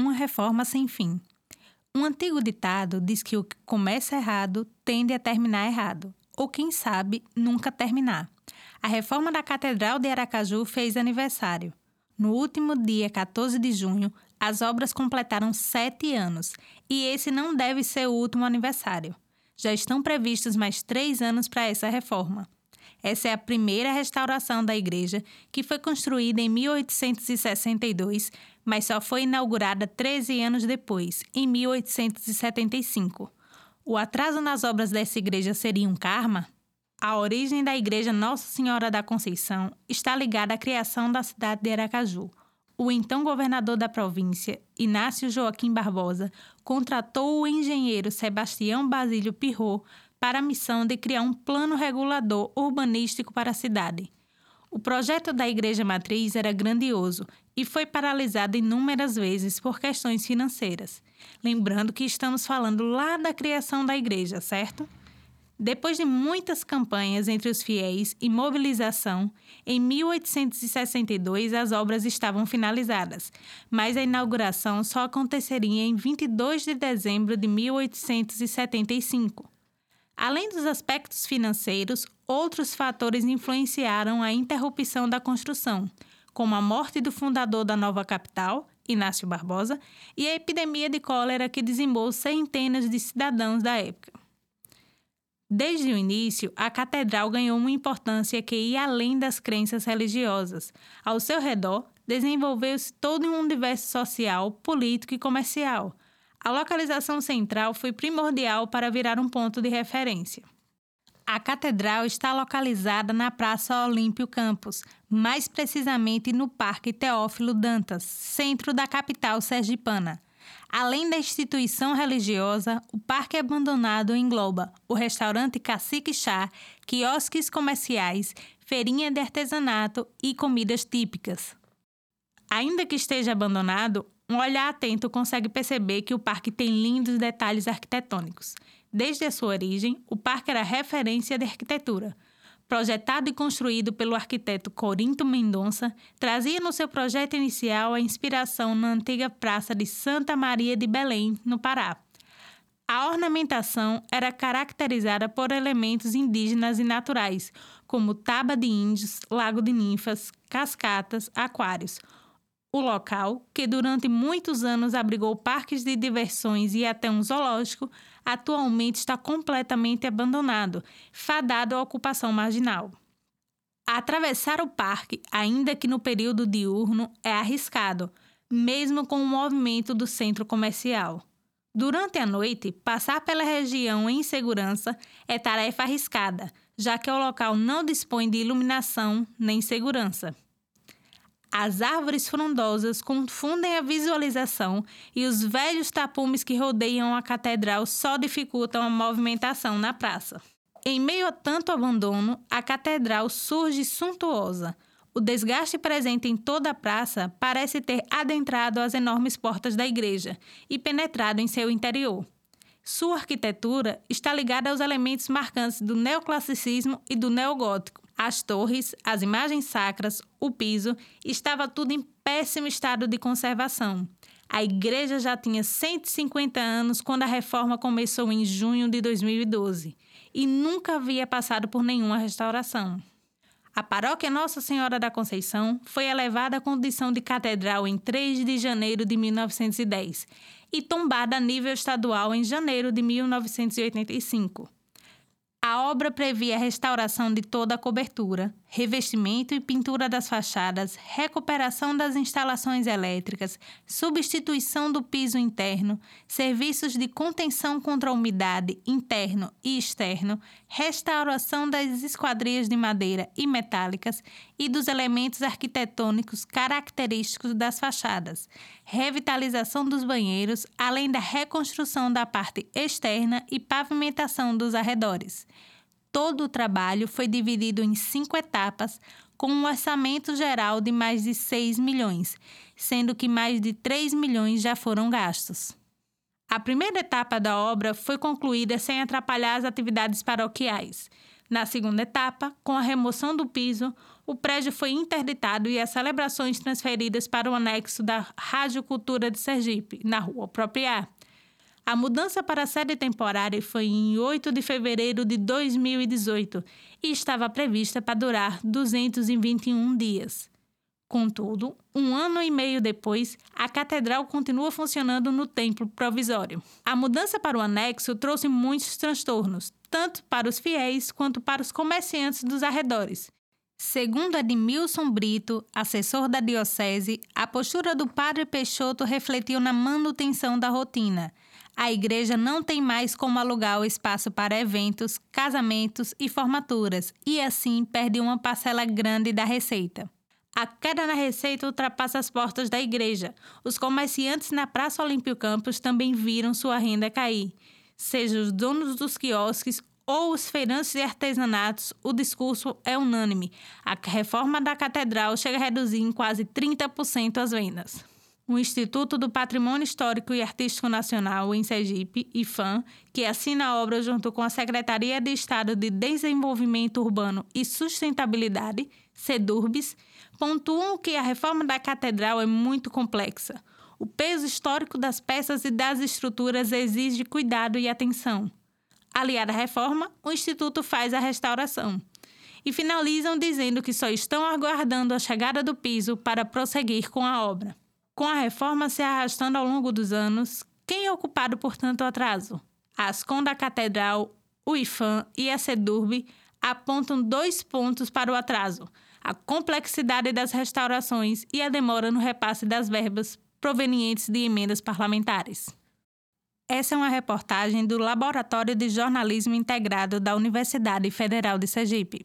uma reforma sem fim. Um antigo ditado diz que o que começa errado tende a terminar errado, ou quem sabe, nunca terminar. A reforma da Catedral de Aracaju fez aniversário. No último dia 14 de junho, as obras completaram sete anos e esse não deve ser o último aniversário. Já estão previstos mais três anos para essa reforma. Essa é a primeira restauração da igreja, que foi construída em 1862, mas só foi inaugurada 13 anos depois, em 1875. O atraso nas obras dessa igreja seria um karma? A origem da igreja Nossa Senhora da Conceição está ligada à criação da cidade de Aracaju. O então governador da província, Inácio Joaquim Barbosa, contratou o engenheiro Sebastião Basílio Pirro para a missão de criar um plano regulador urbanístico para a cidade. O projeto da Igreja Matriz era grandioso e foi paralisado inúmeras vezes por questões financeiras. Lembrando que estamos falando lá da criação da igreja, certo? Depois de muitas campanhas entre os fiéis e mobilização, em 1862 as obras estavam finalizadas, mas a inauguração só aconteceria em 22 de dezembro de 1875. Além dos aspectos financeiros, outros fatores influenciaram a interrupção da construção, como a morte do fundador da nova capital, Inácio Barbosa, e a epidemia de cólera que dizimou centenas de cidadãos da época. Desde o início, a catedral ganhou uma importância que ia além das crenças religiosas. Ao seu redor, desenvolveu-se todo um universo social, político e comercial, a localização central foi primordial para virar um ponto de referência. A catedral está localizada na Praça Olímpio Campos, mais precisamente no Parque Teófilo Dantas, centro da capital sergipana. Além da instituição religiosa, o parque abandonado engloba o restaurante Cacique Chá, quiosques comerciais, feirinha de artesanato e comidas típicas. Ainda que esteja abandonado, um olhar atento consegue perceber que o parque tem lindos detalhes arquitetônicos. Desde a sua origem, o parque era referência de arquitetura. Projetado e construído pelo arquiteto Corinto Mendonça, trazia no seu projeto inicial a inspiração na antiga praça de Santa Maria de Belém, no Pará. A ornamentação era caracterizada por elementos indígenas e naturais, como taba de índios, lago de ninfas, cascatas, aquários, o local, que durante muitos anos abrigou parques de diversões e até um zoológico, atualmente está completamente abandonado, fadado à ocupação marginal. Atravessar o parque, ainda que no período diurno, é arriscado, mesmo com o movimento do centro comercial. Durante a noite, passar pela região em segurança é tarefa arriscada, já que o local não dispõe de iluminação nem segurança. As árvores frondosas confundem a visualização e os velhos tapumes que rodeiam a catedral só dificultam a movimentação na praça. Em meio a tanto abandono, a catedral surge suntuosa. O desgaste presente em toda a praça parece ter adentrado as enormes portas da igreja e penetrado em seu interior. Sua arquitetura está ligada aos elementos marcantes do neoclassicismo e do neogótico, as torres, as imagens sacras, o piso, estava tudo em péssimo estado de conservação. A igreja já tinha 150 anos quando a reforma começou em junho de 2012 e nunca havia passado por nenhuma restauração. A paróquia Nossa Senhora da Conceição foi elevada à condição de catedral em 3 de janeiro de 1910 e tombada a nível estadual em janeiro de 1985. A obra previa a restauração de toda a cobertura, revestimento e pintura das fachadas, recuperação das instalações elétricas, substituição do piso interno, serviços de contenção contra a umidade interno e externo, restauração das esquadrias de madeira e metálicas e dos elementos arquitetônicos característicos das fachadas, revitalização dos banheiros, além da reconstrução da parte externa e pavimentação dos arredores. Todo o trabalho foi dividido em cinco etapas, com um orçamento geral de mais de 6 milhões, sendo que mais de 3 milhões já foram gastos. A primeira etapa da obra foi concluída sem atrapalhar as atividades paroquiais. Na segunda etapa, com a remoção do piso, o prédio foi interditado e as celebrações transferidas para o anexo da Rádio Cultura de Sergipe, na Rua Propriar. A mudança para a sede temporária foi em 8 de fevereiro de 2018 e estava prevista para durar 221 dias. Contudo, um ano e meio depois, a catedral continua funcionando no templo provisório. A mudança para o anexo trouxe muitos transtornos, tanto para os fiéis quanto para os comerciantes dos arredores. Segundo Edmilson Brito, assessor da diocese, a postura do padre Peixoto refletiu na manutenção da rotina. A igreja não tem mais como alugar o espaço para eventos, casamentos e formaturas, e assim perde uma parcela grande da receita. A queda na receita ultrapassa as portas da igreja. Os comerciantes na Praça Olímpio Campos também viram sua renda cair. Seja os donos dos quiosques ou os feirantes de artesanatos, o discurso é unânime. A reforma da catedral chega a reduzir em quase 30% as vendas. O Instituto do Patrimônio Histórico e Artístico Nacional em Sergipe, IFAM, que assina a obra junto com a Secretaria de Estado de Desenvolvimento Urbano e Sustentabilidade, SEDURBS, pontuam que a reforma da catedral é muito complexa. O peso histórico das peças e das estruturas exige cuidado e atenção. Aliada à reforma, o Instituto faz a restauração. E finalizam dizendo que só estão aguardando a chegada do piso para prosseguir com a obra. Com a reforma se arrastando ao longo dos anos, quem é ocupado por tanto atraso? A Ascom da Catedral, o IFAM e a SEDURB apontam dois pontos para o atraso: a complexidade das restaurações e a demora no repasse das verbas provenientes de emendas parlamentares. Essa é uma reportagem do Laboratório de Jornalismo Integrado da Universidade Federal de Sergipe.